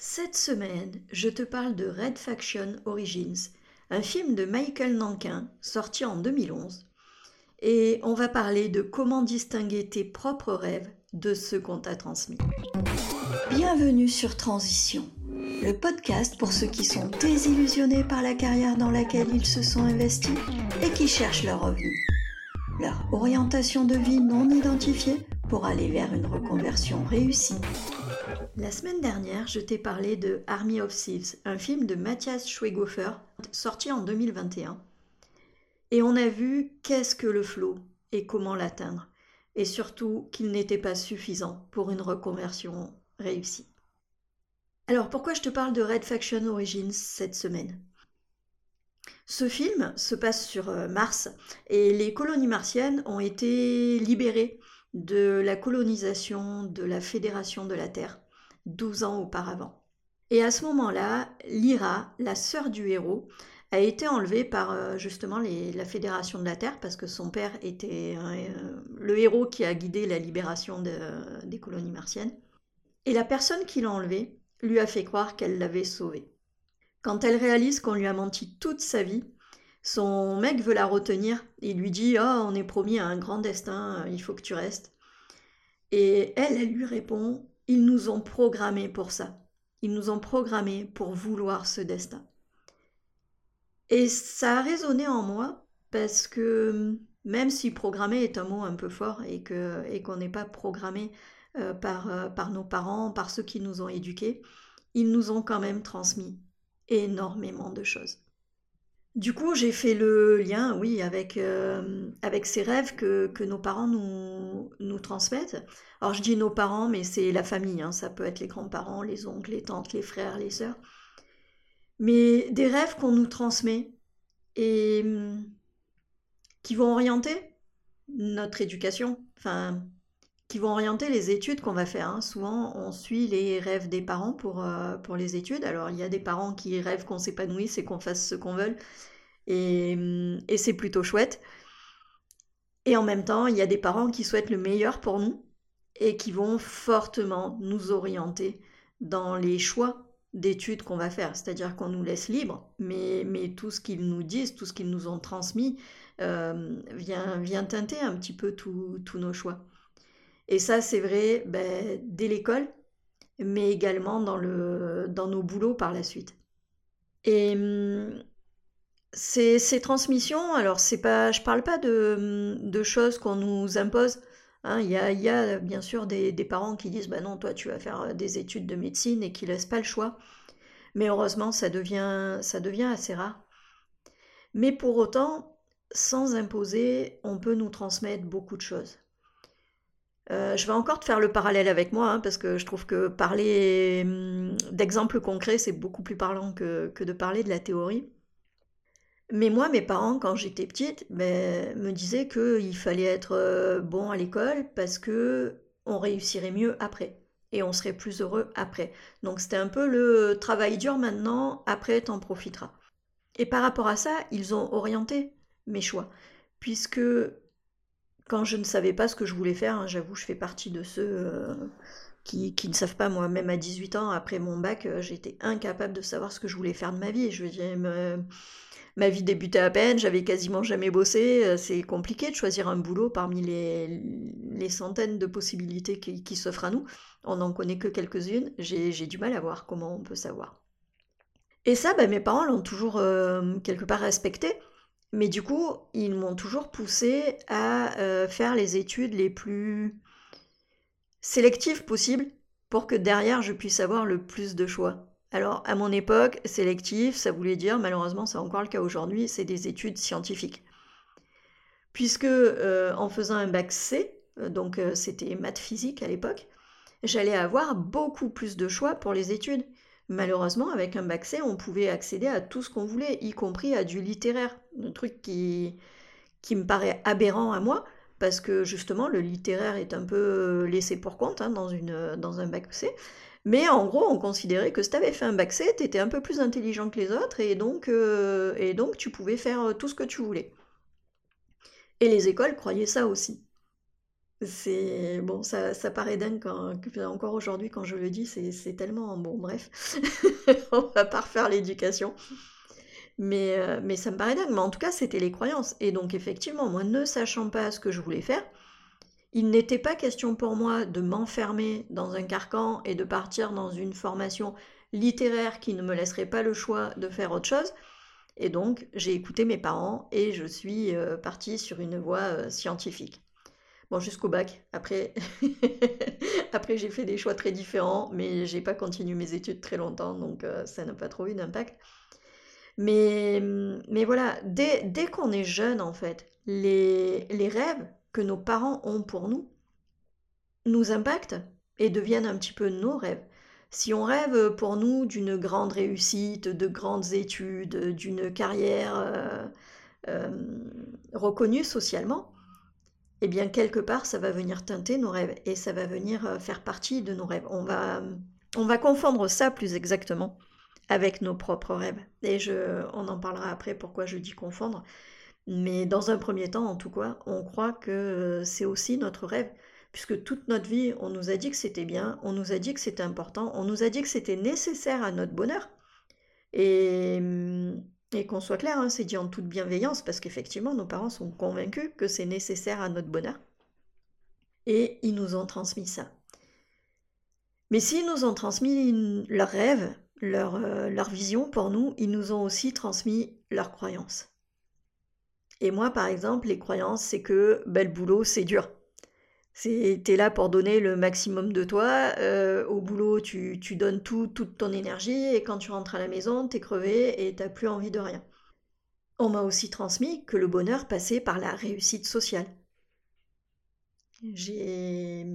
Cette semaine, je te parle de Red Faction Origins, un film de Michael Nankin sorti en 2011. Et on va parler de comment distinguer tes propres rêves de ceux qu'on t'a transmis. Bienvenue sur Transition, le podcast pour ceux qui sont désillusionnés par la carrière dans laquelle ils se sont investis et qui cherchent leur revenu, leur orientation de vie non identifiée pour aller vers une reconversion réussie. La semaine dernière, je t'ai parlé de Army of Thieves, un film de Matthias Schweighöfer sorti en 2021. Et on a vu qu'est-ce que le flow et comment l'atteindre, et surtout qu'il n'était pas suffisant pour une reconversion réussie. Alors pourquoi je te parle de Red Faction Origins cette semaine? Ce film se passe sur euh, Mars et les colonies martiennes ont été libérées de la colonisation de la Fédération de la Terre 12 ans auparavant. Et à ce moment-là, Lyra, la sœur du héros, a été enlevée par euh, justement la Fédération de la Terre parce que son père était euh, le héros qui a guidé la libération des colonies martiennes. Et la personne qui l'a enlevée lui a fait croire qu'elle l'avait sauvée. Quand elle réalise qu'on lui a menti toute sa vie, son mec veut la retenir. Il lui dit Oh, on est promis à un grand destin, il faut que tu restes. Et elle, elle lui répond Ils nous ont programmés pour ça. Ils nous ont programmés pour vouloir ce destin. Et ça a résonné en moi parce que même si programmer est un mot un peu fort et qu'on n'est pas programmé euh, euh, par nos parents, par ceux qui nous ont éduqués, ils nous ont quand même transmis énormément de choses. Du coup, j'ai fait le lien, oui, avec, euh, avec ces rêves que, que nos parents nous, nous transmettent. Alors, je dis nos parents, mais c'est la famille, hein. ça peut être les grands-parents, les oncles, les tantes, les frères, les sœurs. Mais des rêves qu'on nous transmet et hum, qui vont orienter notre éducation, enfin, qui vont orienter les études qu'on va faire. Hein. Souvent, on suit les rêves des parents pour, euh, pour les études. Alors, il y a des parents qui rêvent qu'on s'épanouisse et qu'on fasse ce qu'on veut. Et, hum, et c'est plutôt chouette. Et en même temps, il y a des parents qui souhaitent le meilleur pour nous et qui vont fortement nous orienter dans les choix d'études qu'on va faire. C'est-à-dire qu'on nous laisse libre, mais, mais tout ce qu'ils nous disent, tout ce qu'ils nous ont transmis, euh, vient, vient teinter un petit peu tous nos choix. Et ça, c'est vrai ben, dès l'école, mais également dans, nos boulots par la suite. Et hum, ces, transmissions, alors c'est pas, je parle pas de, choses qu'on nous impose. Hein. Il y, a, bien sûr des, parents qui disent bah non, toi tu vas faire des études de médecine et qui laissent pas le choix. Mais heureusement, ça devient assez rare. Mais pour autant, sans imposer, on peut nous transmettre beaucoup de choses. Euh, je vais encore te faire le parallèle avec moi, hein, parce que je trouve que parler hum, d'exemples concrets, c'est beaucoup plus parlant que, de parler de la théorie. Mais moi, mes parents, quand j'étais petite, ben, me disaient qu'il fallait être euh, bon à l'école parce que on réussirait mieux après et on serait plus heureux après. Donc c'était un peu le travail dur maintenant, après t'en profiteras. Et par rapport à ça, ils ont orienté mes choix, puisque quand je ne savais pas ce que je voulais faire, hein, j'avoue, je fais partie de ceux euh, qui, ne savent pas, moi, même à 18 ans, après mon bac, euh, j'étais incapable de savoir ce que je voulais faire de ma vie. Je veux dire, ma vie débutait à peine, j'avais quasiment jamais bossé. Euh, c'est compliqué de choisir un boulot parmi les, centaines de possibilités qui, s'offrent à nous. On n'en connaît que quelques-unes. J'ai du mal à voir comment on peut savoir. Et ça, ben, mes parents l'ont toujours quelque part respecté. Mais du coup, ils m'ont toujours poussé à euh, faire les études les plus sélectives possibles pour que derrière je puisse avoir le plus de choix. Alors, à mon époque, sélectif, ça voulait dire, malheureusement, c'est encore le cas aujourd'hui, c'est des études scientifiques. Puisque euh, en faisant un bac C, euh, donc c'était maths physique à l'époque, j'allais avoir beaucoup plus de choix pour les études. Malheureusement, avec un bac C, on pouvait accéder à tout ce qu'on voulait, y compris à du littéraire. Un truc qui, qui me paraît aberrant à moi, parce que justement, le littéraire est un peu laissé pour compte hein, dans, un bac C. Mais en gros, on considérait que si tu avais fait un bac C, tu étais un peu plus intelligent que les autres, et donc, euh, et donc tu pouvais faire tout ce que tu voulais. Et les écoles croyaient ça aussi. C'est bon, ça, ça paraît dingue encore aujourd'hui quand je le dis, c'est tellement bon. Bref, on va pas refaire l'éducation, mais euh, mais ça me paraît dingue. Mais en tout cas, c'était les croyances. Et donc effectivement, moi, ne sachant pas ce que je voulais faire, il n'était pas question pour moi de m'enfermer dans un carcan et de partir dans une formation littéraire qui ne me laisserait pas le choix de faire autre chose. Et donc, j'ai écouté mes parents et je suis euh, partie sur une voie euh, scientifique. Bon, jusqu'au bac. Après, Après j'ai fait des choix très différents, mais j'ai pas continué mes études très longtemps, donc euh, ça n'a pas trop eu d'impact. Mais, mais voilà, dès, dès qu'on est jeune, en fait, les, les rêves que nos parents ont pour nous nous impactent et deviennent un petit peu nos rêves. Si on rêve pour nous d'une grande réussite, de grandes études, d'une carrière euh, euh, reconnue socialement, eh bien quelque part ça va venir teinter nos rêves et ça va venir euh, faire partie de nos rêves. On va, on va confondre ça plus exactement avec nos propres rêves. Et je, on en parlera après pourquoi je dis confondre. Mais dans un premier temps, en tout cas, on croit que c'est aussi notre rêve, puisque toute notre vie, on nous a dit que c'était bien, on nous a dit que c'était important, on nous a dit que c'était nécessaire à notre bonheur. Et et qu'on soit clair, hein, c'est dit en toute bienveillance, parce qu'effectivement, nos parents sont convaincus que c'est nécessaire à notre bonheur. Et ils nous ont transmis ça. Mais s'ils nous ont transmis leurs rêves, leur, euh, leur vision pour nous, ils nous ont aussi transmis leurs croyances. Et moi, par exemple, les croyances, c'est que bel boulot, c'est dur. T'es là pour donner le maximum de toi. Euh, au boulot, tu, donnes tout, toute ton énergie. Et quand tu rentres à la maison, t'es crevé et t'as plus envie de rien. On m'a aussi transmis que le bonheur passait par la réussite sociale. J'ai.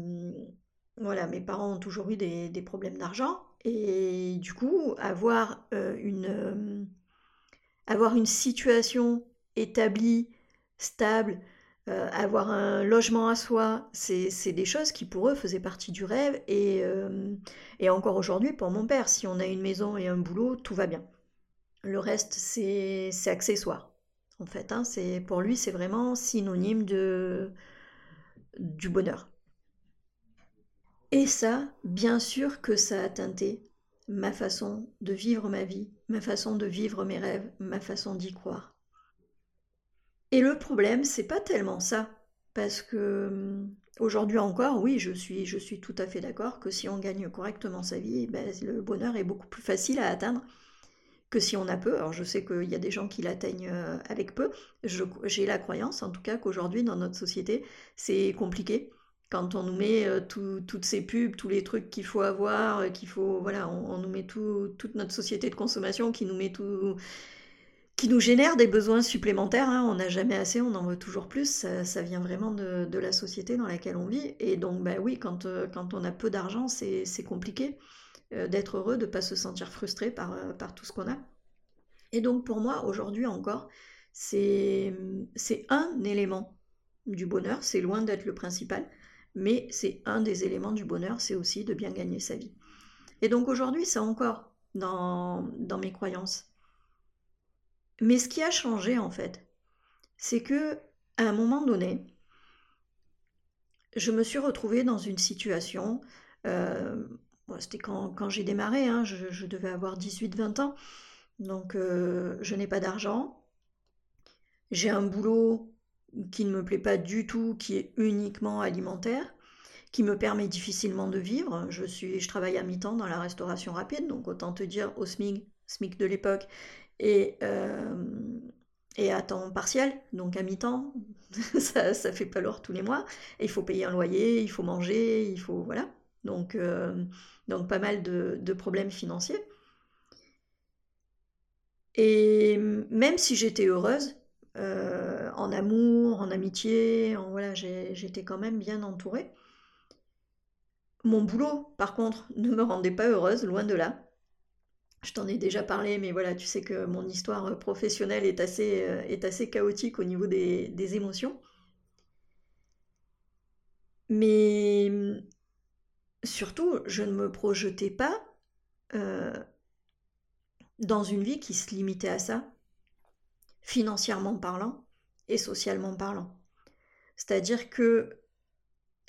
Voilà, mes parents ont toujours eu des, des problèmes d'argent. Et du coup, avoir, euh, une, euh, avoir une situation établie, stable, euh, avoir un logement à soi, c'est des choses qui pour eux faisaient partie du rêve. Et, euh, et encore aujourd'hui, pour mon père, si on a une maison et un boulot, tout va bien. Le reste, c'est accessoire. En fait, hein, pour lui, c'est vraiment synonyme de, du bonheur. Et ça, bien sûr que ça a teinté ma façon de vivre ma vie, ma façon de vivre mes rêves, ma façon d'y croire. Et le problème, c'est pas tellement ça. Parce que hum, aujourd'hui encore, oui, je suis, tout à fait d'accord que si on gagne correctement sa vie, ben, le bonheur est beaucoup plus facile à atteindre que si on a peu. Alors je sais qu'il y a des gens qui l'atteignent euh, avec peu. J'ai la croyance, en tout cas, qu'aujourd'hui, dans notre société, c'est compliqué. Quand on nous met euh, toutes ces pubs, tous les trucs qu'il faut avoir, euh, qu'il faut, voilà, on, nous met toute notre société de consommation qui nous met tout, qui nous génère des besoins supplémentaires. Hein. On n'a jamais assez, on en veut toujours plus. Ça, vient vraiment de, la société dans laquelle on vit. Et donc, bah oui, quand, euh, quand on a peu d'argent, c'est compliqué euh, d'être heureux, de ne pas se sentir frustré par, euh, par tout ce qu'on a. Et donc, pour moi, aujourd'hui encore, c'est un élément du bonheur. C'est loin d'être le principal, mais c'est un des éléments du bonheur, c'est aussi de bien gagner sa vie. Et donc, aujourd'hui, c'est encore dans, dans mes croyances mais ce qui a changé en fait, c'est que à un moment donné, je me suis retrouvée dans une situation, euh, c'était quand, j'ai démarré, hein, je, devais avoir 18-20 ans, donc euh, je n'ai pas d'argent, j'ai un boulot qui ne me plaît pas du tout, qui est uniquement alimentaire, qui me permet difficilement de vivre. Je, suis, je travaille à mi-temps dans la restauration rapide, donc autant te dire au SMIC, SMIC de l'époque, et, euh, et à temps partiel, donc à mi-temps, ça ne fait pas l'or tous les mois. Il faut payer un loyer, il faut manger, il faut... Voilà. Donc, euh, pas mal de, problèmes financiers. Et même si j'étais heureuse, euh, en amour, en amitié, voilà, j'étais quand même bien entourée. Mon boulot, par contre, ne me rendait pas heureuse, loin de là. Je t'en ai déjà parlé, mais voilà, tu sais que mon histoire euh, professionnelle est assez, euh, est assez chaotique au niveau des, émotions. Mais surtout, je ne me projetais pas euh, dans une vie qui se limitait à ça, financièrement parlant et socialement parlant. C'est-à-dire que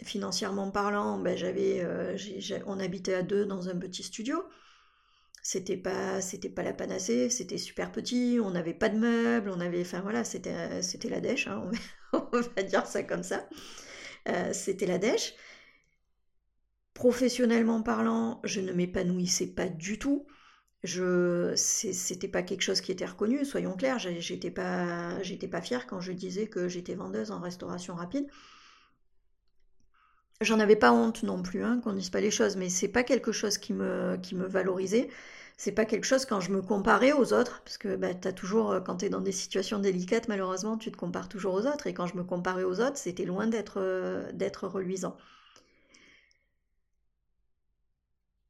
financièrement parlant, ben, j'avais, on habitait à deux dans un petit studio. C'était pas, c'était pas la panacée, c'était super petit, on n'avait pas de meubles, on avait, enfin voilà, c'était, c'était la dèche, hein, on, va, dire ça comme ça. Euh, c'était la dèche. Professionnellement parlant, je ne m'épanouissais pas du tout. Je, c'était pas quelque chose qui était reconnu, soyons clairs. J'étais pas, j'étais pas fière quand je disais que j'étais vendeuse en restauration rapide. J'en avais pas honte non plus, hein, qu'on dise pas les choses, mais c'est pas quelque chose qui me, qui me valorisait. C'est pas quelque chose quand je me comparais aux autres, parce que bah, as toujours, euh, quand tu es dans des situations délicates, malheureusement, tu te compares toujours aux autres. Et quand je me comparais aux autres, c'était loin euh, d'être reluisant.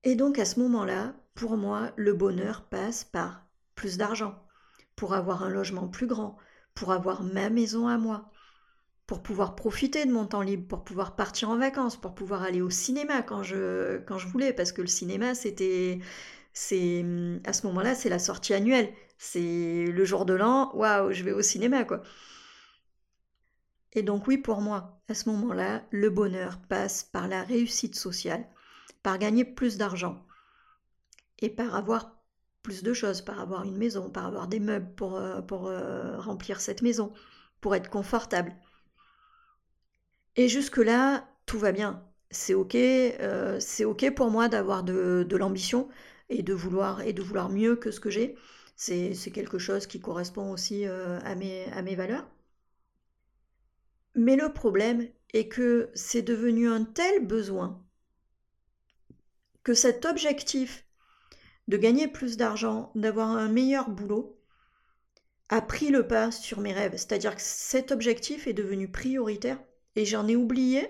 Et donc à ce moment-là, pour moi, le bonheur passe par plus d'argent, pour avoir un logement plus grand, pour avoir ma maison à moi, pour pouvoir profiter de mon temps libre, pour pouvoir partir en vacances, pour pouvoir aller au cinéma quand je, voulais, parce que le cinéma, c'était, à ce moment-là, c'est la sortie annuelle. C'est le jour de l'an, waouh, je vais au cinéma, quoi. Et donc oui, pour moi, à ce moment-là, le bonheur passe par la réussite sociale, par gagner plus d'argent et par avoir plus de choses, par avoir une maison, par avoir des meubles pour, euh, euh, remplir cette maison, pour être confortable. Et jusque-là, tout va bien. C'est ok, euh, c'est ok pour moi d'avoir de, l'ambition et de vouloir et de vouloir mieux que ce que j'ai. C'est, quelque chose qui correspond aussi euh, à, mes, à mes valeurs. Mais le problème est que c'est devenu un tel besoin que cet objectif de gagner plus d'argent, d'avoir un meilleur boulot, a pris le pas sur mes rêves. C'est-à-dire que cet objectif est devenu prioritaire et j'en ai oublié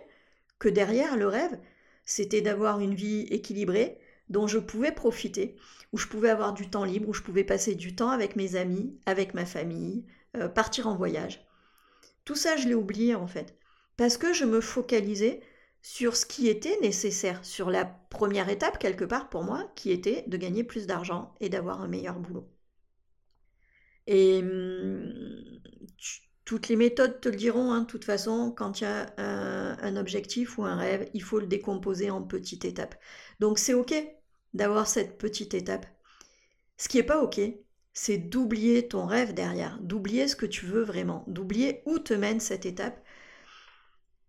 que derrière le rêve, c'était d'avoir une vie équilibrée dont je pouvais profiter, où je pouvais avoir du temps libre, où je pouvais passer du temps avec mes amis, avec ma famille, euh, partir en voyage. Tout ça, je l'ai oublié en fait, parce que je me focalisais sur ce qui était nécessaire, sur la première étape quelque part pour moi, qui était de gagner plus d'argent et d'avoir un meilleur boulot. Et hum, toutes les méthodes te le diront, hein, de toute façon, quand il y a un, objectif ou un rêve, il faut le décomposer en petites étapes. Donc c'est OK d'avoir cette petite étape. Ce qui n'est pas OK, c'est d'oublier ton rêve derrière, d'oublier ce que tu veux vraiment, d'oublier où te mène cette étape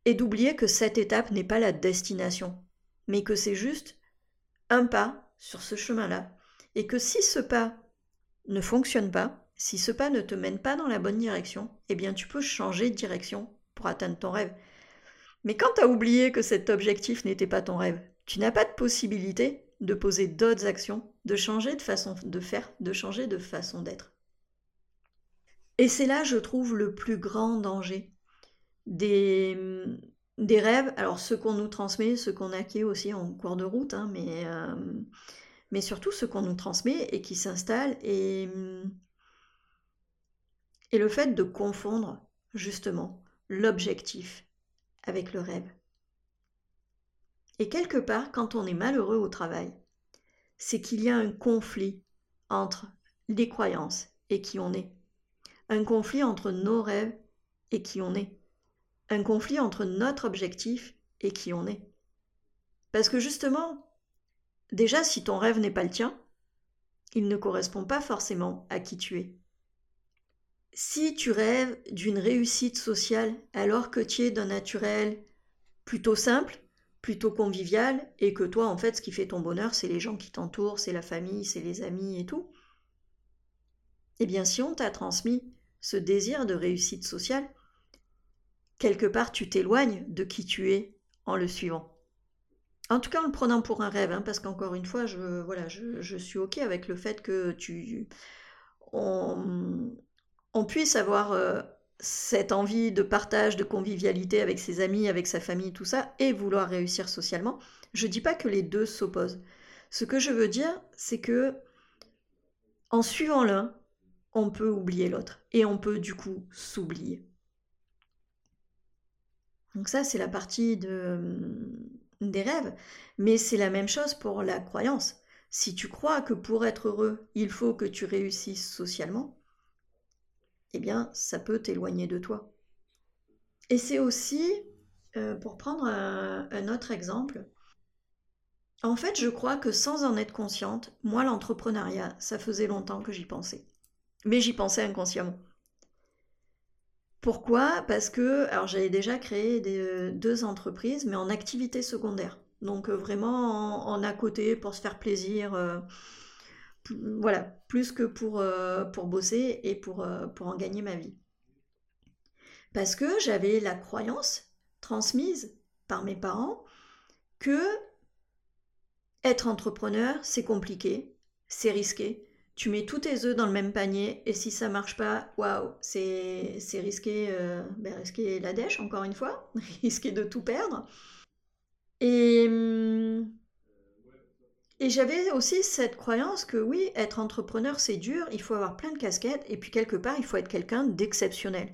et d'oublier que cette étape n'est pas la destination, mais que c'est juste un pas sur ce chemin-là. Et que si ce pas ne fonctionne pas, si ce pas ne te mène pas dans la bonne direction, eh bien tu peux changer de direction pour atteindre ton rêve. Mais quand tu as oublié que cet objectif n'était pas ton rêve, tu n'as pas de possibilité de poser d'autres actions, de changer de façon de faire, de changer de façon d'être. Et c'est là, je trouve, le plus grand danger des, rêves, alors ceux qu'on nous transmet, ceux qu'on acquiert aussi en cours de route, hein, mais, euh, mais surtout ceux qu'on nous transmet et qui s'installent et et le fait de confondre justement l'objectif avec le rêve. Et quelque part, quand on est malheureux au travail, c'est qu'il y a un conflit entre les croyances et qui on est. Un conflit entre nos rêves et qui on est. Un conflit entre notre objectif et qui on est. Parce que justement, déjà si ton rêve n'est pas le tien, il ne correspond pas forcément à qui tu es. Si tu rêves d'une réussite sociale alors que tu es d'un naturel plutôt simple, plutôt convivial, et que toi, en fait, ce qui fait ton bonheur, c'est les gens qui t'entourent, c'est la famille, c'est les amis et tout, eh bien, si on t'a transmis ce désir de réussite sociale, quelque part, tu t'éloignes de qui tu es en le suivant. En tout cas, en le prenant pour un rêve, hein, parce qu'encore une fois, je, voilà, je, suis OK avec le fait que tu... on puisse avoir euh, cette envie de partage, de convivialité avec ses amis, avec sa famille, tout ça, et vouloir réussir socialement. Je ne dis pas que les deux s'opposent. Ce que je veux dire, c'est que en suivant l'un, on peut oublier l'autre, et on peut du coup s'oublier. Donc ça, c'est la partie de, des rêves, mais c'est la même chose pour la croyance. Si tu crois que pour être heureux, il faut que tu réussisses socialement, eh bien, ça peut t'éloigner de toi. Et c'est aussi euh, pour prendre un, autre exemple, en fait, je crois que sans en être consciente, moi, l'entrepreneuriat, ça faisait longtemps que j'y pensais. Mais j'y pensais inconsciemment. Pourquoi? Parce que, alors j'avais déjà créé des, deux entreprises, mais en activité secondaire. Donc vraiment en, à côté pour se faire plaisir. Voilà, plus que pour, pour bosser et pour, pour en gagner ma vie. Parce que j'avais la croyance transmise par mes parents que être entrepreneur, c'est compliqué, c'est risqué. Tu mets tous tes œufs dans le même panier et si ça marche pas, waouh, c'est risqué, euh, ben risquer la dèche, encore une fois, risquer de tout perdre. Hum, et j'avais aussi cette croyance que oui, être entrepreneur, c'est dur, il faut avoir plein de casquettes et puis quelque part, il faut être quelqu'un d'exceptionnel.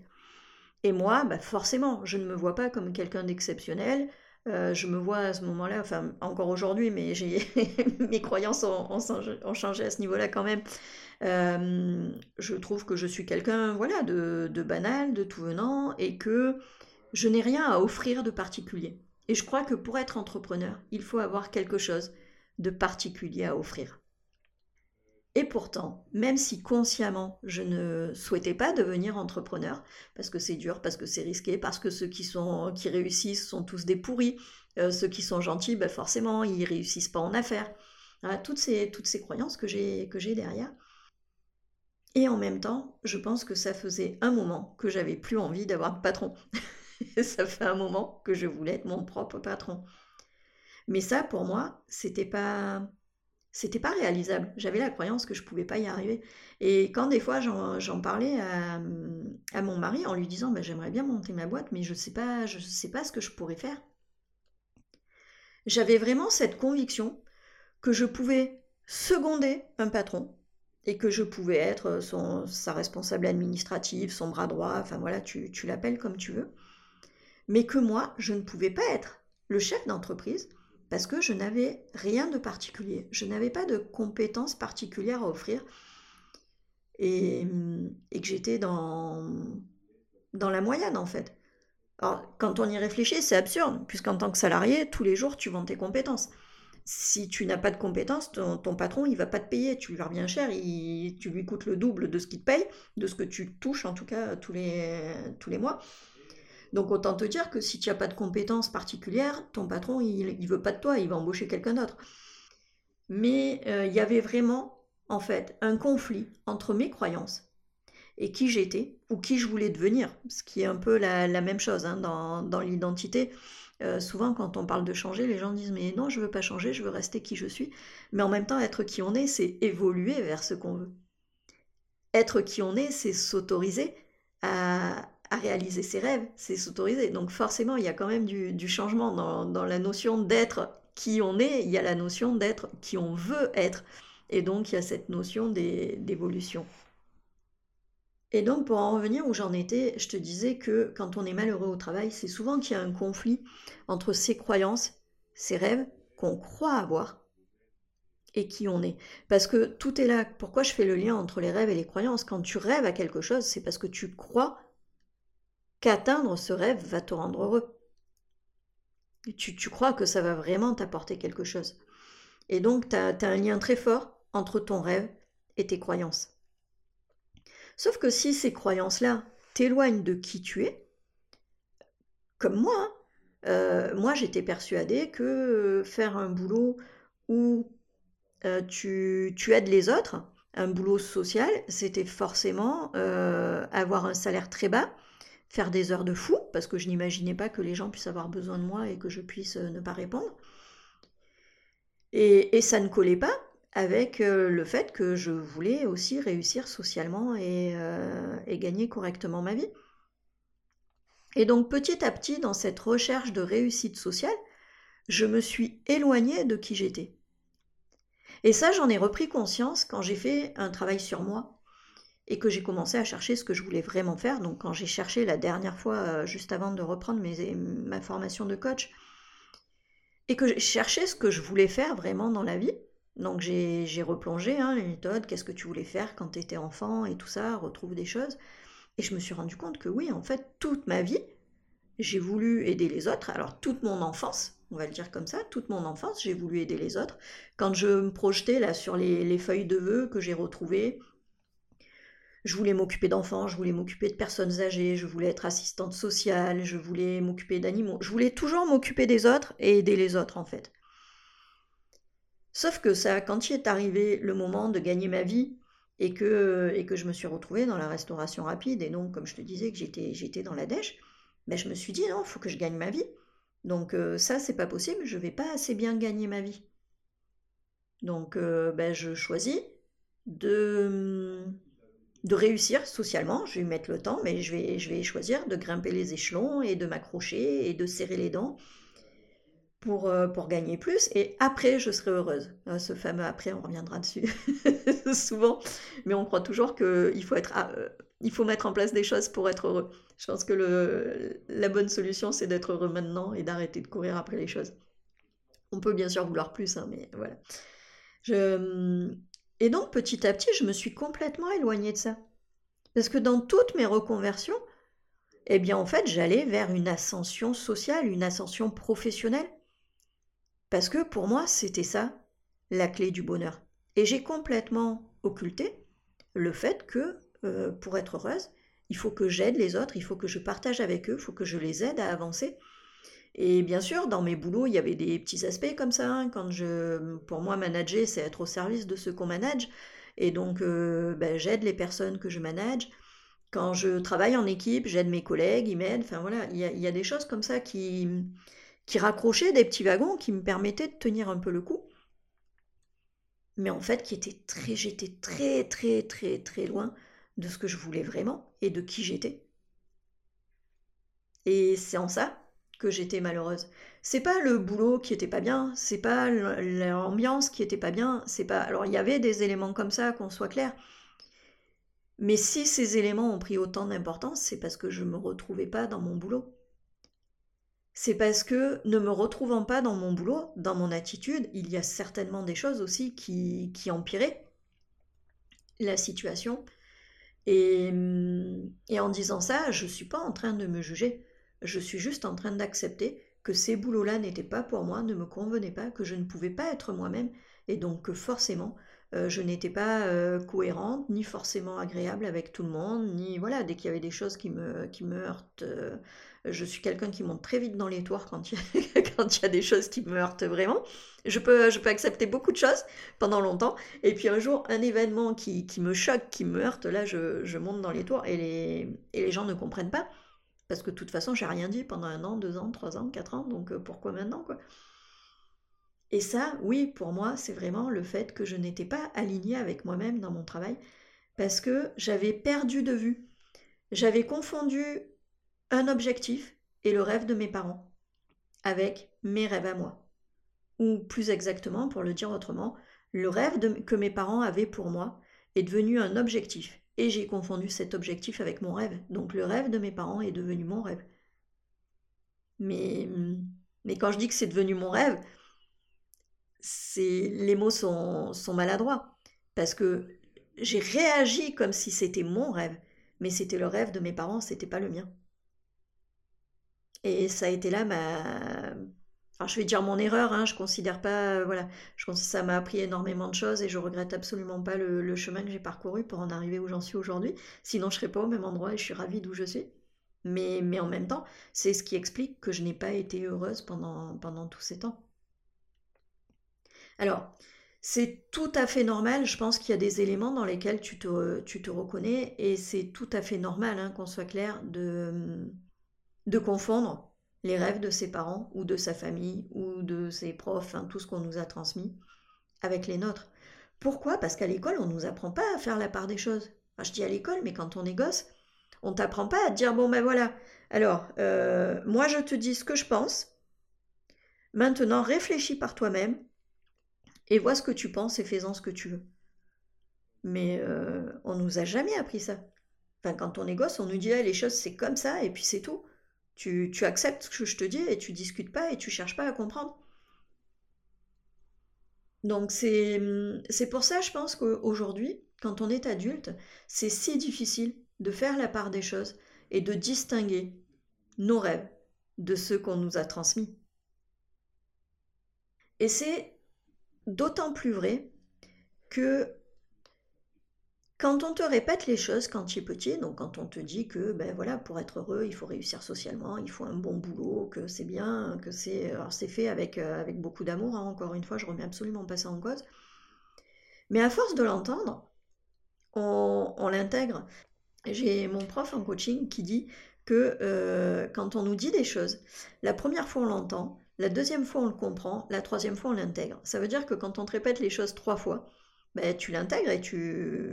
Et moi, bah forcément, je ne me vois pas comme quelqu'un d'exceptionnel. Euh, je me vois à ce moment-là, enfin encore aujourd'hui, mais mes croyances ont, changé à ce niveau-là quand même. Euh, je trouve que je suis quelqu'un voilà, de, banal, de tout venant, et que je n'ai rien à offrir de particulier. Et je crois que pour être entrepreneur, il faut avoir quelque chose de particulier à offrir. Et pourtant, même si consciemment je ne souhaitais pas devenir entrepreneur, parce que c'est dur, parce que c'est risqué, parce que ceux qui, réussissent sont tous des pourris, euh, ceux qui sont gentils, ben forcément, ils réussissent pas en affaires. toutes, ces, toutes ces croyances que j'ai derrière. Et en même temps, je pense que ça faisait un moment que j'avais plus envie d'avoir de patron. ça fait un moment que je voulais être mon propre patron. Mais ça, pour moi, c'était pas c'était pas réalisable. J'avais la croyance que je pouvais pas y arriver. Et quand des fois j'en parlais à, mon mari en lui disant bah, j'aimerais bien monter ma boîte, mais je sais pas, je sais pas ce que je pourrais faire. J'avais vraiment cette conviction que je pouvais seconder un patron et que je pouvais être son, sa responsable administrative, son bras droit, enfin voilà, tu, tu l'appelles comme tu veux, mais que moi, je ne pouvais pas être le chef d'entreprise parce que je n'avais rien de particulier. Je n'avais pas de compétences particulières à offrir et, que j'étais dans, la moyenne en fait. Alors, quand on y réfléchit, c'est absurde, puisqu'en tant que salarié, tous les jours, tu vends tes compétences. Si tu n'as pas de compétences, ton, patron, il va pas te payer, tu lui reviens cher, tu lui coûtes le double de ce qu'il te paye, de ce que tu touches en tout cas tous les mois. Donc autant te dire que si tu n'as pas de compétences particulières, ton patron, il ne veut pas de toi, il va embaucher quelqu'un d'autre. Mais euh, il y avait vraiment, en fait, un conflit entre mes croyances et qui j'étais ou qui je voulais devenir, ce qui est un peu la, même chose hein, dans, l'identité. Euh, souvent, quand on parle de changer, les gens disent mais non, je veux pas changer, je veux rester qui je suis. Mais en même temps, être qui on est, c'est évoluer vers ce qu'on veut. Être qui on est, c'est s'autoriser à, à réaliser ses rêves, c'est s'autoriser. Donc forcément, il y a quand même du, changement dans, la notion d'être qui on est, il y a la notion d'être qui on veut être. Et donc il y a cette notion d'évolution. Et donc pour en revenir où j'en étais, je te disais que quand on est malheureux au travail, c'est souvent qu'il y a un conflit entre ses croyances, ses rêves qu'on croit avoir et qui on est. Parce que tout est là. Pourquoi je fais le lien entre les rêves et les croyances? Quand tu rêves à quelque chose, c'est parce que tu crois qu'atteindre ce rêve va te rendre heureux. Tu, crois que ça va vraiment t'apporter quelque chose. Et donc, tu as, un lien très fort entre ton rêve et tes croyances. Sauf que si ces croyances-là t'éloignent de qui tu es, comme moi, hein, euh, moi j'étais persuadée que faire un boulot où euh, tu, tu, aides les autres, un boulot social, c'était forcément euh, avoir un salaire très bas, faire des heures de fou, parce que je n'imaginais pas que les gens puissent avoir besoin de moi et que je puisse euh, ne pas répondre. Et, ça ne collait pas avec euh, le fait que je voulais aussi réussir socialement euh, et, gagner correctement ma vie. Et donc petit à petit, dans cette recherche de réussite sociale, je me suis éloignée de qui j'étais. Et ça, j'en ai repris conscience quand j'ai fait un travail sur moi et que j'ai commencé à chercher ce que je voulais vraiment faire. Donc quand j'ai cherché la dernière fois, euh, juste avant de reprendre mes, ma formation de coach, et que j'ai cherché ce que je voulais faire vraiment dans la vie, donc j'ai replongé hein, les méthodes, qu'est-ce que tu voulais faire quand tu étais enfant et tout ça, retrouve des choses. Et je me suis rendu compte que oui, en fait, toute ma vie, j'ai voulu aider les autres. Alors toute mon enfance, on va le dire comme ça, toute mon enfance, j'ai voulu aider les autres. Quand je me projetais là sur les, feuilles de vœux que j'ai retrouvées, je voulais m'occuper d'enfants, je voulais m'occuper de personnes âgées, je voulais être assistante sociale, je voulais m'occuper d'animaux, je voulais toujours m'occuper des autres et aider les autres en fait. Sauf que ça, quand il est arrivé le moment de gagner ma vie et que, et que je me suis retrouvée dans la restauration rapide et donc, comme je te disais, que j'étais, dans la dèche, ben, je me suis dit non, il faut que je gagne ma vie. Donc euh, ça, c'est pas possible, je vais pas assez bien gagner ma vie. Donc euh, ben, je choisis de, de réussir socialement, je vais mettre le temps, mais je vais, choisir de grimper les échelons et de m'accrocher et de serrer les dents pour, euh, pour gagner plus. Et après, je serai heureuse. Ce fameux après, on reviendra dessus souvent, mais on croit toujours qu'il faut, être, il faut mettre en place des choses pour être heureux. Je pense que la bonne solution, c'est d'être heureux maintenant et d'arrêter de courir après les choses. On peut bien sûr vouloir plus, hein, mais voilà. Je... Et donc, petit à petit, je me suis complètement éloignée de ça. Parce que dans toutes mes reconversions, eh bien, en fait, j'allais vers une ascension sociale, une ascension professionnelle. Parce que pour moi, c'était ça, la clé du bonheur. Et j'ai complètement occulté le fait que, euh, pour être heureuse, il faut que j'aide les autres, il faut que je partage avec eux, il faut que je les aide à avancer. Et bien sûr, dans mes boulots, il y avait des petits aspects comme ça. Hein. Quand je, pour moi, manager, c'est être au service de ceux qu'on manage. Et donc, euh, ben, j'aide les personnes que je manage. Quand je travaille en équipe, j'aide mes collègues, ils m'aident. Enfin voilà, il y, a, des choses comme ça qui, qui raccrochaient des petits wagons qui me permettaient de tenir un peu le coup. Mais en fait, qui était très, j'étais très, très, très, très loin de ce que je voulais vraiment et de qui j'étais. Et c'est en ça que j'étais malheureuse. C'est pas le boulot qui était pas bien, c'est pas l'ambiance qui était pas bien, c'est pas. Alors il y avait des éléments comme ça, qu'on soit clair. Mais si ces éléments ont pris autant d'importance, c'est parce que je me retrouvais pas dans mon boulot. C'est parce que ne me retrouvant pas dans mon boulot, dans mon attitude, il y a certainement des choses aussi qui, qui empiraient la situation Mmh, et, en disant ça, je suis pas en train de me juger, je suis juste en train d'accepter que ces boulots-là n'étaient pas pour moi, ne me convenaient pas, que je ne pouvais pas être moi-même, et donc que forcément, euh, je n'étais pas euh, cohérente, ni forcément agréable avec tout le monde, ni voilà, dès qu'il y avait des choses qui me, qui heurtent, euh, je suis quelqu'un qui monte très vite dans les toits quand il y a, des choses qui me heurtent vraiment. Je peux, je peux accepter beaucoup de choses pendant longtemps, et puis un jour, un événement qui, me choque, qui me heurte, là, je, monte dans les toits, et les, et les gens ne comprennent pas, parce que de toute façon, j'ai rien dit pendant un an, deux ans, trois ans, quatre ans, donc pourquoi maintenant, quoi? Et ça, oui, pour moi, c'est vraiment le fait que je n'étais pas alignée avec moi-même dans mon travail parce que j'avais perdu de vue. J'avais confondu un objectif et le rêve de mes parents avec mes rêves à moi. Ou plus exactement, pour le dire autrement, le rêve que mes parents avaient pour moi est devenu un objectif. Et j'ai confondu cet objectif avec mon rêve. Donc le rêve de mes parents est devenu mon rêve. Mais, mais quand je dis que c'est devenu mon rêve, c'est les mots sont, sont maladroits parce que j'ai réagi comme si c'était mon rêve, mais c'était le rêve de mes parents, c'était pas le mien. Et ça a été là ma enfin je vais dire mon erreur, hein, je considère pas, voilà, je ça m'a appris énormément de choses et je regrette absolument pas le, chemin que j'ai parcouru pour en arriver où j'en suis aujourd'hui. Sinon, je serais pas au même endroit et je suis ravie d'où je suis. Mais, en même temps, c'est ce qui explique que je n'ai pas été heureuse pendant, pendant tous ces temps. Alors, c'est tout à fait normal, je pense qu'il y a des éléments dans lesquels tu te, tu te reconnais et c'est tout à fait normal, hein, qu'on soit clair, de, de confondre les rêves de ses parents ou de sa famille ou de ses profs, tout ce qu'on nous a transmis, avec les nôtres. Pourquoi? Parce qu'à l'école, on ne nous apprend pas à faire la part des choses. je dis à l'école, mais quand on est gosse, on t'apprend pas à dire, bon ben voilà, alors, euh, moi je te dis ce que je pense, maintenant réfléchis par toi-même, et vois ce que tu penses et fais-en ce que tu veux. Mais euh, on nous a jamais appris ça. Enfin, quand on est gosse, on nous dit les choses c'est comme ça et puis c'est tout. Tu, acceptes ce que je te dis et tu discutes pas et tu cherches pas à comprendre. Donc c'est pour ça, je pense qu'aujourd'hui, quand on est adulte, c'est si difficile de faire la part des choses et de distinguer nos rêves de ce qu'on nous a transmis. Et c'est d'autant plus vrai que quand on te répète les choses quand tu es petit, donc quand on te dit que ben voilà, pour être heureux, il faut réussir socialement, il faut un bon boulot, que c'est bien, que c'est c'est fait avec, euh, avec beaucoup d'amour, hein, encore une fois, je remets absolument pas ça en cause. Mais à force de l'entendre, on, on l'intègre. J'ai mon prof en coaching qui dit que euh, quand on nous dit des choses, la première fois on l'entend, la deuxième fois on le comprend, la troisième fois on l'intègre. Ça veut dire que quand on te répète les choses trois fois, ben, tu l'intègres et, tu,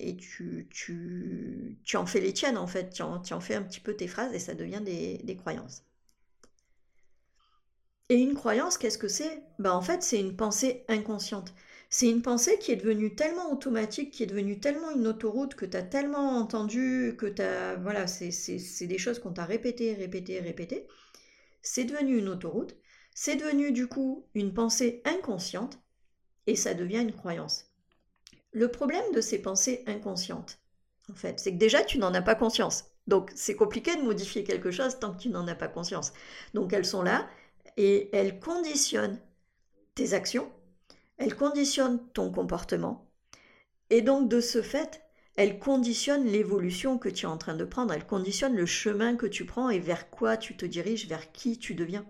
et tu, tu, tu, en fais les tiennes en fait, tu en, tu en, fais un petit peu tes phrases et ça devient des, des croyances. Et une croyance, qu'est-ce que c'est? Ben, En fait, c'est une pensée inconsciente. C'est une pensée qui est devenue tellement automatique, qui est devenue tellement une autoroute, que tu as tellement entendu, que tu. Voilà, c'est des choses qu'on t'a répétées, répétées, répétées. C'est devenu une autoroute. C'est devenu du coup une pensée inconsciente et ça devient une croyance. Le problème de ces pensées inconscientes, en fait, c'est que déjà tu n'en as pas conscience. Donc c'est compliqué de modifier quelque chose tant que tu n'en as pas conscience. Donc elles sont là et elles conditionnent tes actions, elles conditionnent ton comportement et donc de ce fait, elles conditionnent l'évolution que tu es en train de prendre, elles conditionnent le chemin que tu prends et vers quoi tu te diriges, vers qui tu deviens,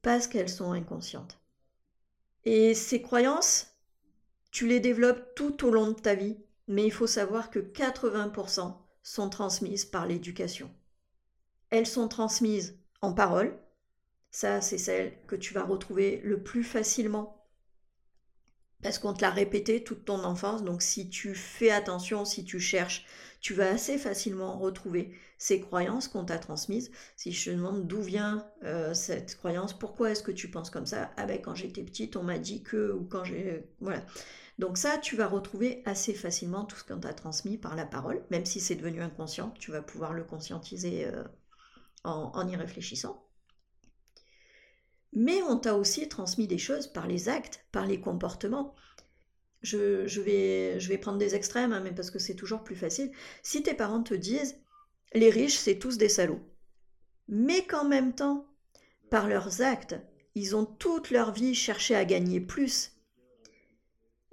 parce qu'elles sont inconscientes. Et ces croyances, tu les développes tout au long de ta vie, mais il faut savoir que 80% sont transmises par l'éducation. Elles sont transmises en parole, ça c'est celle que tu vas retrouver le plus facilement parce qu'on te l'a répété toute ton enfance, donc si tu fais attention, si tu cherches, tu vas assez facilement retrouver ces croyances qu'on t'a transmises. Si je te demande d'où vient euh, cette croyance, pourquoi est-ce que tu penses comme ça? Ah ben quand j'étais petite, on m'a dit que, ou quand j'ai... Voilà. Donc ça, tu vas retrouver assez facilement tout ce qu'on t'a transmis par la parole, même si c'est devenu inconscient, tu vas pouvoir le conscientiser euh, en, y réfléchissant. Mais on t'a aussi transmis des choses par les actes, par les comportements. Je, vais, prendre des extrêmes, hein, mais parce que c'est toujours plus facile. Si tes parents te disent les riches, c'est tous des salauds, mais qu'en même temps, par leurs actes, ils ont toute leur vie cherché à gagner plus,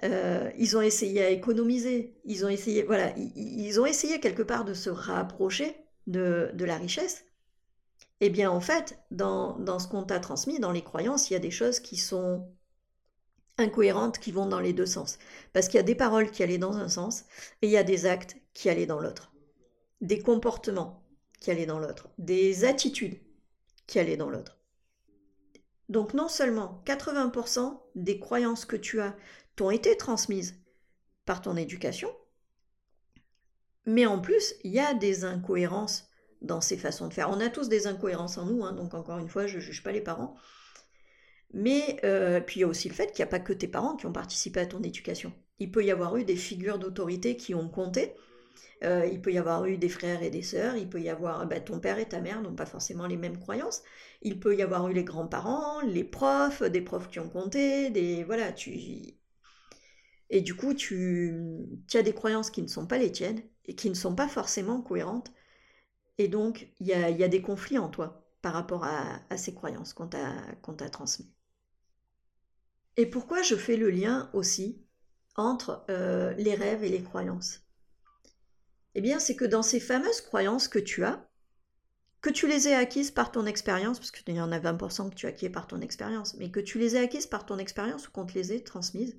euh, ils ont essayé à économiser, ils ont essayé, voilà, ils, ont essayé quelque part de se rapprocher de, la richesse. Eh bien, en fait, dans, dans ce qu'on t'a transmis, dans les croyances, il y a des choses qui sont incohérentes, qui vont dans les deux sens. Parce qu'il y a des paroles qui allaient dans un sens et il y a des actes qui allaient dans l'autre. Des comportements qui allaient dans l'autre. Des attitudes qui allaient dans l'autre. Donc non seulement 80% des croyances que tu as t'ont été transmises par ton éducation, mais en plus, il y a des incohérences dans ces façons de faire. On a tous des incohérences en nous, hein, donc encore une fois, je ne juge pas les parents. Mais euh, puis il y a aussi le fait qu'il n'y a pas que tes parents qui ont participé à ton éducation. Il peut y avoir eu des figures d'autorité qui ont compté. Euh, il peut y avoir eu des frères et des sœurs. Il peut y avoir bah, ton père et ta mère n'ont pas forcément les mêmes croyances. Il peut y avoir eu les grands-parents, les profs, des profs qui ont compté. Des voilà, tu et du coup, tu, as des croyances qui ne sont pas les tiennes et qui ne sont pas forcément cohérentes. Et donc, il y a, des conflits en toi par rapport à, ces croyances qu'on t'a transmises. Et pourquoi je fais le lien aussi entre euh, les rêves et les croyances? Eh bien, c'est que dans ces fameuses croyances que tu as, que tu les aies acquises par ton expérience, parce qu'il y en a 20% que tu as acquis par ton expérience, mais que tu les aies acquises par ton expérience ou qu'on te les ait transmises,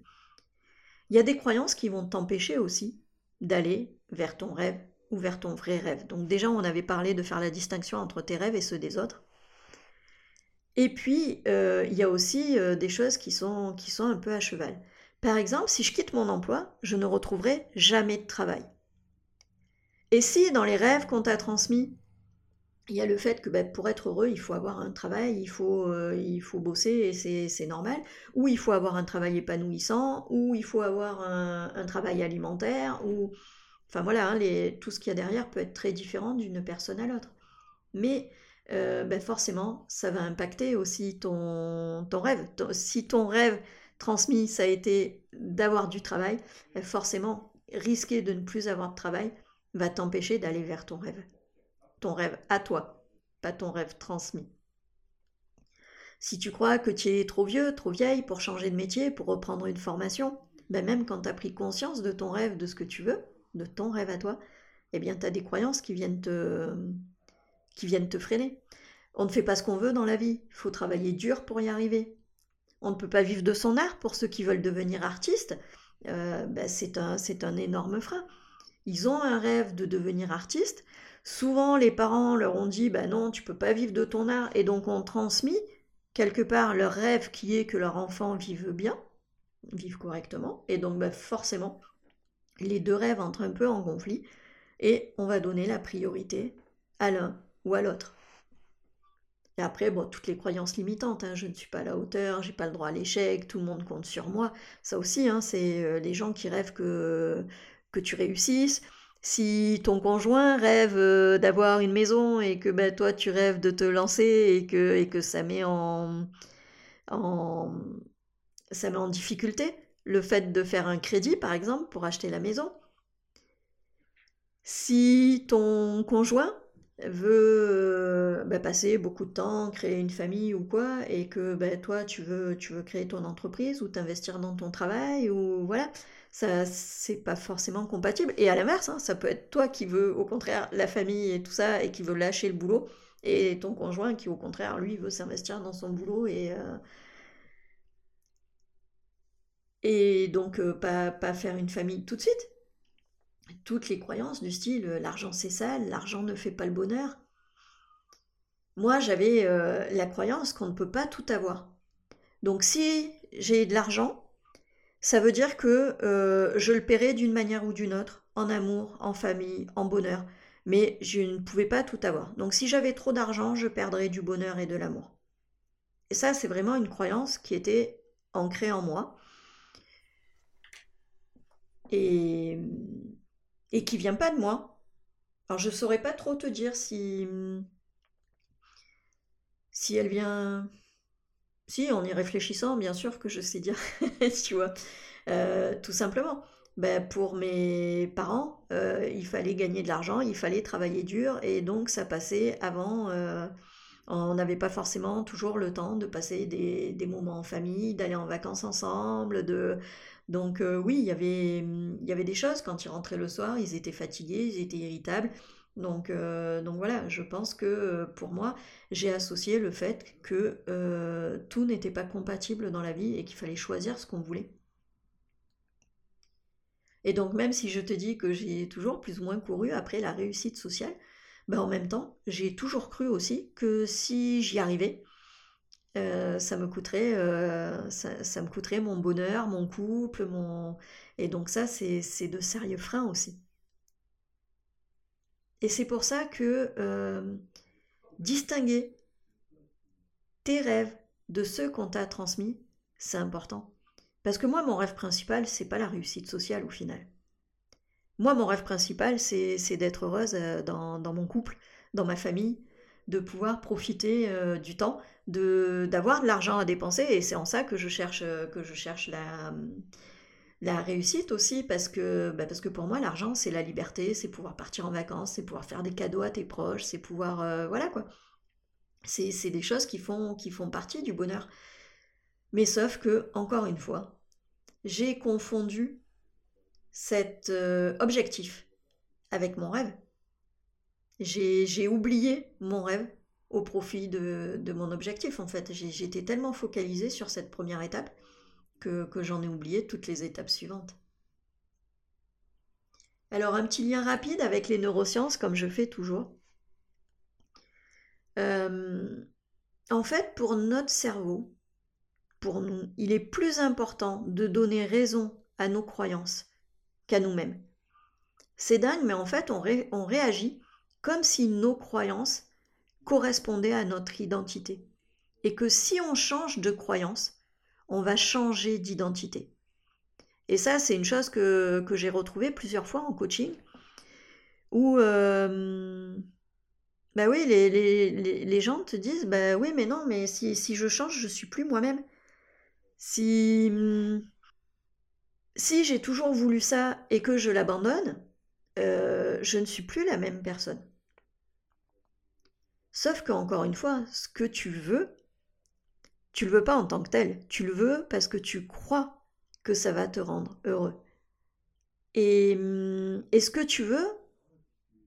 il y a des croyances qui vont t'empêcher aussi d'aller vers ton rêve ou vers ton vrai rêve. Donc déjà, on avait parlé de faire la distinction entre tes rêves et ceux des autres. Et puis, euh, il y a aussi euh, des choses qui sont, qui sont un peu à cheval. Par exemple, si je quitte mon emploi, je ne retrouverai jamais de travail. Et si dans les rêves qu'on t'a transmis, il y a le fait que ben, pour être heureux, il faut avoir un travail, il faut, euh, bosser et c'est normal, ou il faut avoir un travail épanouissant, ou il faut avoir un, travail alimentaire, ou... Enfin voilà, hein, tout ce qu'il y a derrière peut être très différent d'une personne à l'autre. Mais euh, ben, forcément, ça va impacter aussi ton, ton rêve. si ton rêve transmis, ça a été d'avoir du travail, ben, forcément, risquer de ne plus avoir de travail va t'empêcher d'aller vers ton rêve ton rêve à toi, pas ton rêve transmis. Si tu crois que tu es trop vieux, trop vieille pour changer de métier, pour reprendre une formation, ben même quand tu as pris conscience de ton rêve, de ce que tu veux, de ton rêve à toi, eh bien tu as des croyances qui viennent te qui viennent te freiner. On ne fait pas ce qu'on veut dans la vie, il faut travailler dur pour y arriver. On ne peut pas vivre de son art pour ceux qui veulent devenir artistes, euh, ben c'est un, un énorme frein. Ils ont un rêve de devenir artiste. Souvent, les parents leur ont dit ben non, tu peux pas vivre de ton art, et donc on transmis quelque part leur rêve qui est que leur enfant vive bien, vive correctement, et donc ben, forcément, les deux rêves entrent un peu en conflit, et on va donner la priorité à l'un ou à l'autre. Et après, bon, toutes les croyances limitantes, hein, je ne suis pas à la hauteur, j'ai pas le droit à l'échec, tout le monde compte sur moi. Ça aussi, hein, c'est euh, les gens qui rêvent que tu réussisses. Si ton conjoint rêve euh, d'avoir une maison et que ben, toi tu rêves de te lancer et que, ça met en, ça met en difficulté le fait de faire un crédit, par exemple, pour acheter la maison. Si ton conjoint veut bah, passer beaucoup de temps, créer une famille ou quoi, et que bah, toi tu veux, tu veux créer ton entreprise ou t'investir dans ton travail, ou voilà, ça c'est pas forcément compatible. Et à l'inverse, hein, ça peut être toi qui veux au contraire la famille et tout ça, et qui veut lâcher le boulot, et ton conjoint qui au contraire lui veut s'investir dans son boulot et. Euh, et donc euh, pas, pas faire une famille tout de suite, toutes les croyances du style euh, l'argent c'est sale, l'argent ne fait pas le bonheur. Moi, j'avais la croyance qu'on ne peut pas tout avoir. Donc si j'ai de l'argent, ça veut dire que euh, je le paierai d'une manière ou d'une autre, en amour, en famille, en bonheur. Mais je ne pouvais pas tout avoir. Donc si j'avais trop d'argent, je perdrais du bonheur et de l'amour. Et ça, c'est vraiment une croyance qui était ancrée en moi. Et et qui vient pas de moi. Alors je saurais pas trop te dire si si elle vient si en y réfléchissant bien sûr que je sais dire tu vois. Euh, tout simplement. Ben, pour mes parents euh, il fallait gagner de l'argent il fallait travailler dur et donc ça passait avant euh, on n'avait pas forcément toujours le temps de passer des, moments en famille d'aller en vacances ensemble de donc oui, il y, avait, il y avait des choses, quand ils rentraient le soir, ils étaient fatigués, ils étaient irritables. Donc, euh, donc voilà, je pense que euh, pour moi, j'ai associé le fait que tout n'était pas compatible dans la vie et qu'il fallait choisir ce qu'on voulait. Et donc même si je te dis que j'ai toujours plus ou moins couru après la réussite sociale, ben en même temps, j'ai toujours cru aussi que si j'y arrivais, euh, ça me coûterait, euh, ça, me coûterait mon bonheur, mon couple, mon... Et donc ça, c'est de sérieux freins aussi. Et c'est pour ça que euh, distinguer tes rêves de ceux qu'on t'a transmis, c'est important. Parce que moi, mon rêve principal, c'est pas la réussite sociale au final. Moi, mon rêve principal, c'est d'être heureuse dans, dans, mon couple, dans ma famille, de pouvoir profiter du temps d'avoir de l'argent à dépenser et c'est en ça que je cherche que je cherche la la réussite aussi parce que bah, parce que pour moi l'argent c'est la liberté c'est pouvoir partir en vacances c'est pouvoir faire des cadeaux à tes proches c'est pouvoir euh, voilà quoi. C'est c'est des choses qui font qui font partie du bonheur. Mais sauf que encore une fois j'ai confondu cet euh, objectif avec mon rêve. J'ai oublié mon rêve au profit de, mon objectif en fait. J'étais tellement focalisée sur cette première étape que, j'en ai oublié toutes les étapes suivantes. Alors un petit lien rapide avec les neurosciences comme je fais toujours. Euh, en fait, pour notre cerveau, pour nous, il est plus important de donner raison à nos croyances qu'à nous-mêmes. C'est dingue, mais en fait, on, réagit comme si nos croyances correspondait à notre identité. Et que si on change de croyance, on va changer d'identité. Et ça, c'est une chose que, que j'ai retrouvée plusieurs fois en coaching, où, euh, bah oui, les, les, les, gens te disent, bah oui, mais non, mais si, si je change, je suis plus moi-même. Si, si j'ai toujours voulu ça et que je l'abandonne, euh, je ne suis plus la même personne. Sauf qu'encore une fois, ce que tu veux, Tu le veux pas en tant que tel, tu le veux parce que tu crois que ça va te rendre heureux. Et, est ce que tu veux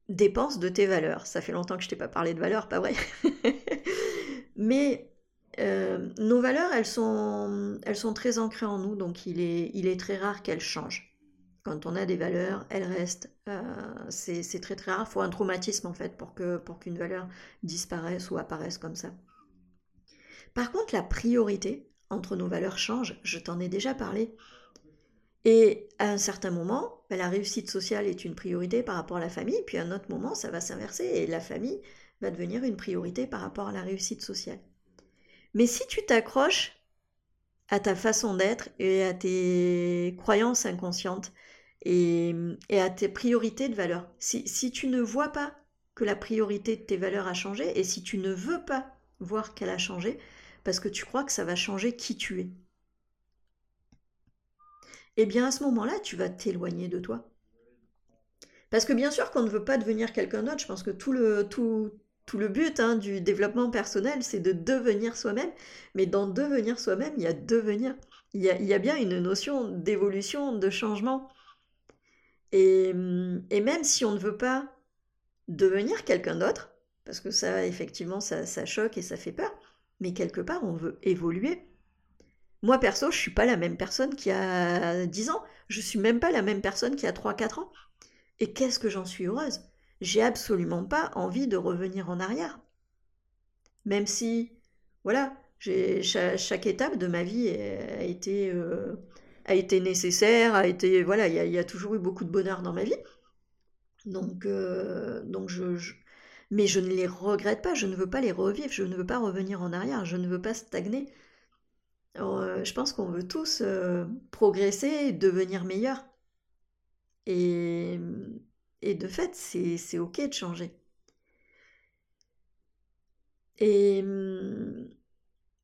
dépense de tes valeurs? Ça fait longtemps que je t'ai pas parlé de valeurs, pas vrai? Mais euh, nos valeurs, elles sont, elles sont très ancrées en nous, donc il est, très rare qu'elles changent. Quand on a des valeurs, elles restent. Euh, c'est très très rare. Il faut un traumatisme en fait pour qu'une valeur disparaisse ou apparaisse comme ça. Par contre, la priorité entre nos valeurs change. Je t'en ai déjà parlé. Et à un certain moment, ben, la réussite sociale est une priorité par rapport à la famille, puis à un autre moment, ça va s'inverser et la famille va devenir une priorité par rapport à la réussite sociale. Mais si tu t'accroches à ta façon d'être et à tes croyances inconscientes et, à tes priorités de valeur, si, si tu ne vois pas que la priorité de tes valeurs a changé et si tu ne veux pas voir qu'elle a changé, parce que tu crois que ça va changer qui tu es, eh bien à ce moment-là, tu vas t'éloigner de toi. Parce que bien sûr qu'on ne veut pas devenir quelqu'un d'autre, je pense que tout le, tout, tout le but hein, du développement personnel, c'est de devenir soi-même, mais dans devenir soi-même, il y a devenir. Il y a, bien une notion d'évolution, de changement. Et, même si on ne veut pas devenir quelqu'un d'autre, parce que ça, effectivement, ça choque et ça fait peur, mais quelque part, on veut évoluer. Moi, perso, je suis pas la même personne qui a 10 ans. Je suis même pas la même personne qui a 3-4 ans. Et qu'est-ce que j'en suis heureuse J'ai absolument pas envie de revenir en arrière. Même si, voilà, chaque, étape de ma vie a été, euh, a été nécessaire, a été, voilà, il y, a toujours eu beaucoup de bonheur dans ma vie. Donc, euh, donc je, mais je ne les regrette pas, je ne veux pas les revivre, je ne veux pas revenir en arrière, je ne veux pas stagner. Euh, je pense qu'on veut tous euh, progresser, devenir meilleur. Et, et de fait, c'est ok de changer. Et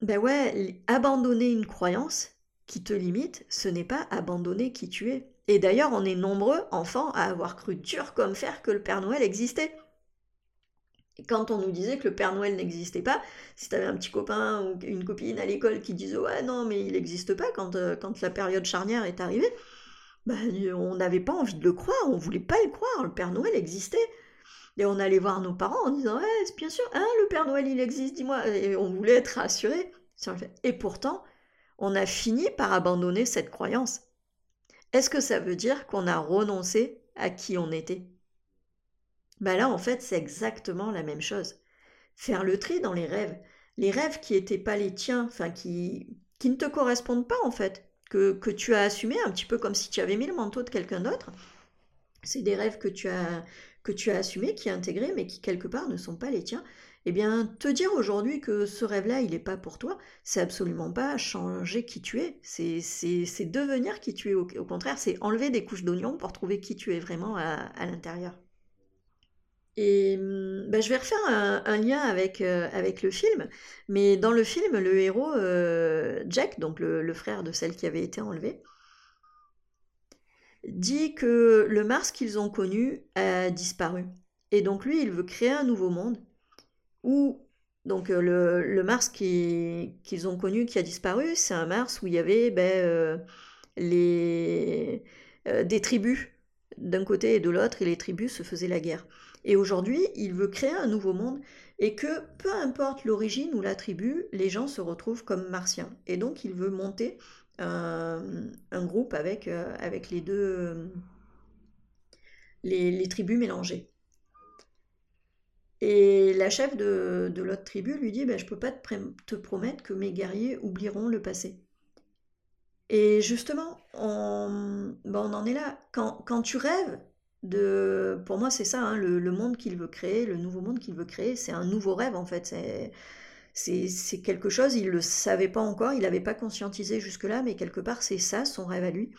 ben ouais, abandonner une croyance qui te limite, ce n'est pas abandonner qui tu es. Et d'ailleurs, on est nombreux, enfants, à avoir cru dur comme fer que le Père Noël existait quand on nous disait que le Père Noël n'existait pas, si tu avais un petit copain ou une copine à l'école qui disait ouais non mais il n'existe pas quand, euh, quand la période charnière est arrivée, bah, on n'avait pas envie de le croire, on voulait pas le croire, le Père Noël existait. Et on allait voir nos parents en disant ouais bien sûr, hein, le Père Noël il existe, dis-moi. Et on voulait être rassurés. Et pourtant, on a fini par abandonner cette croyance. Est-ce que ça veut dire qu'on a renoncé à qui on était? Bah là, en fait, c'est exactement la même chose. Faire le tri dans les rêves. Les rêves qui n'étaient pas les tiens, enfin qui, qui ne te correspondent pas en fait, que, tu as assumé un petit peu comme si tu avais mis le manteau de quelqu'un d'autre. C'est des rêves que tu as que tu as assumés, qui as intégrés, mais qui quelque part ne sont pas les tiens. Eh bien, te dire aujourd'hui que ce rêve-là, il n'est pas pour toi, c'est absolument pas changer qui tu es. C'est devenir qui tu es. Au, contraire, c'est enlever des couches d'oignon pour trouver qui tu es vraiment à l'intérieur. Et mmh, bah, je vais refaire un, lien avec, euh, avec le film, mais dans le film, le héros, euh, Jack, donc le, frère de celle qui avait été enlevée, dit que le Mars qu'ils ont connu a disparu. Et donc lui, il veut créer un nouveau monde où donc euh, le, Mars qu'ils ont connu qui a disparu, c'est un Mars où il y avait ben, des tribus d'un côté et de l'autre, et les tribus se faisaient la guerre. Et aujourd'hui, il veut créer un nouveau monde et que peu importe l'origine ou la tribu, les gens se retrouvent comme martiens. Et donc, il veut monter un, groupe avec, euh, avec les deux les, tribus mélangées. Et la chef de, l'autre tribu lui dit ben, Je ne peux pas te, promettre que mes guerriers oublieront le passé. Et justement, on, ben, on en est là. Quand tu rêves, pour moi, c'est ça, hein, le, monde qu'il veut créer, le nouveau monde qu'il veut créer, c'est un nouveau rêve en fait. C'est quelque chose, il ne le savait pas encore, il n'avait pas conscientisé jusque-là, mais quelque part, c'est ça son rêve à lui.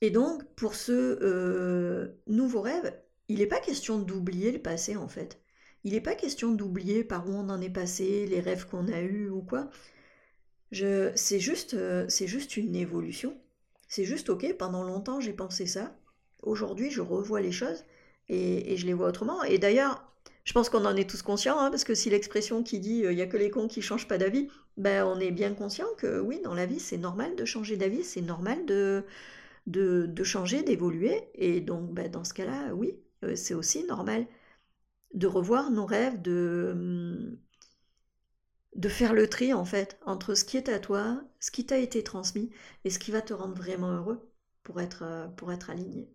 Et donc, pour ce euh, nouveau rêve, il n'est pas question d'oublier le passé en fait. Il n'est pas question d'oublier par où on en est passé, les rêves qu'on a eus ou quoi. Euh, c'est juste une évolution. C'est juste ok, pendant longtemps j'ai pensé ça, aujourd'hui je revois les choses et, je les vois autrement. Et d'ailleurs, Je pense qu'on en est tous conscients, hein, parce que si l'expression qui dit il n'y a que les cons qui changent pas d'avis, ben, on est bien conscient que oui, dans la vie, c'est normal de changer d'avis, c'est normal de, de, changer, d'évoluer. Et donc, ben, dans ce cas-là, oui, c'est aussi normal de revoir nos rêves, de, de faire le tri en fait entre ce qui est à toi, ce qui t'a été transmis et ce qui va te rendre vraiment heureux pour être, euh, pour être aligné.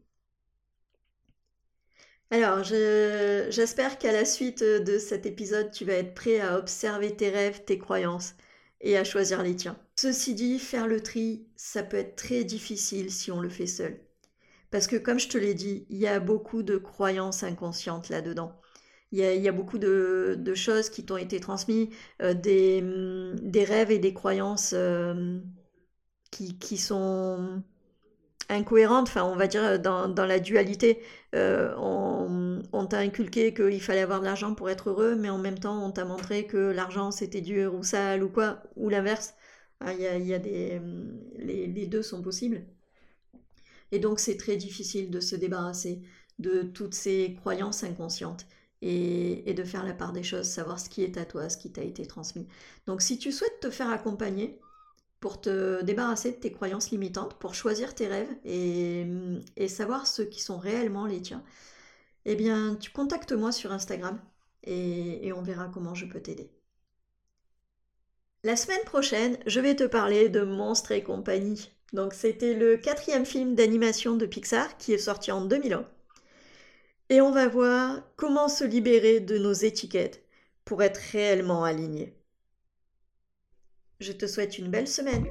Alors, j'espère qu'à la suite de cet épisode, tu vas être prêt à observer tes rêves, tes croyances et à choisir les tiens. Ceci dit, faire le tri, ça peut être très difficile si on le fait seul. Parce que comme je te l'ai dit, il y a beaucoup de croyances inconscientes là-dedans. Il y, a, beaucoup de, choses qui t'ont été transmises, euh, des, rêves et des croyances euh, qui, sont incohérentes, enfin on va dire dans, la dualité. Euh, on, t'a inculqué qu'il fallait avoir de l'argent pour être heureux, mais en même temps on t'a montré que l'argent c'était dur ou sale ou quoi, ou l'inverse. Ah, il y a, des, mm, les deux sont possibles. Et donc c'est très difficile de se débarrasser de toutes ces croyances inconscientes et, de faire la part des choses, savoir ce qui est à toi, ce qui t'a été transmis. Donc si tu souhaites te faire accompagner pour te débarrasser de tes croyances limitantes, pour choisir tes rêves et, savoir ceux qui sont réellement les tiens, eh bien tu contactes moi sur Instagram et, et on verra comment je peux t'aider. La semaine prochaine, je vais te parler de Monstres et compagnie. Donc c'était le quatrième film d'animation de Pixar qui est sorti en 2001 et on va voir comment se libérer de nos étiquettes pour être réellement aligné. Je te souhaite une belle semaine.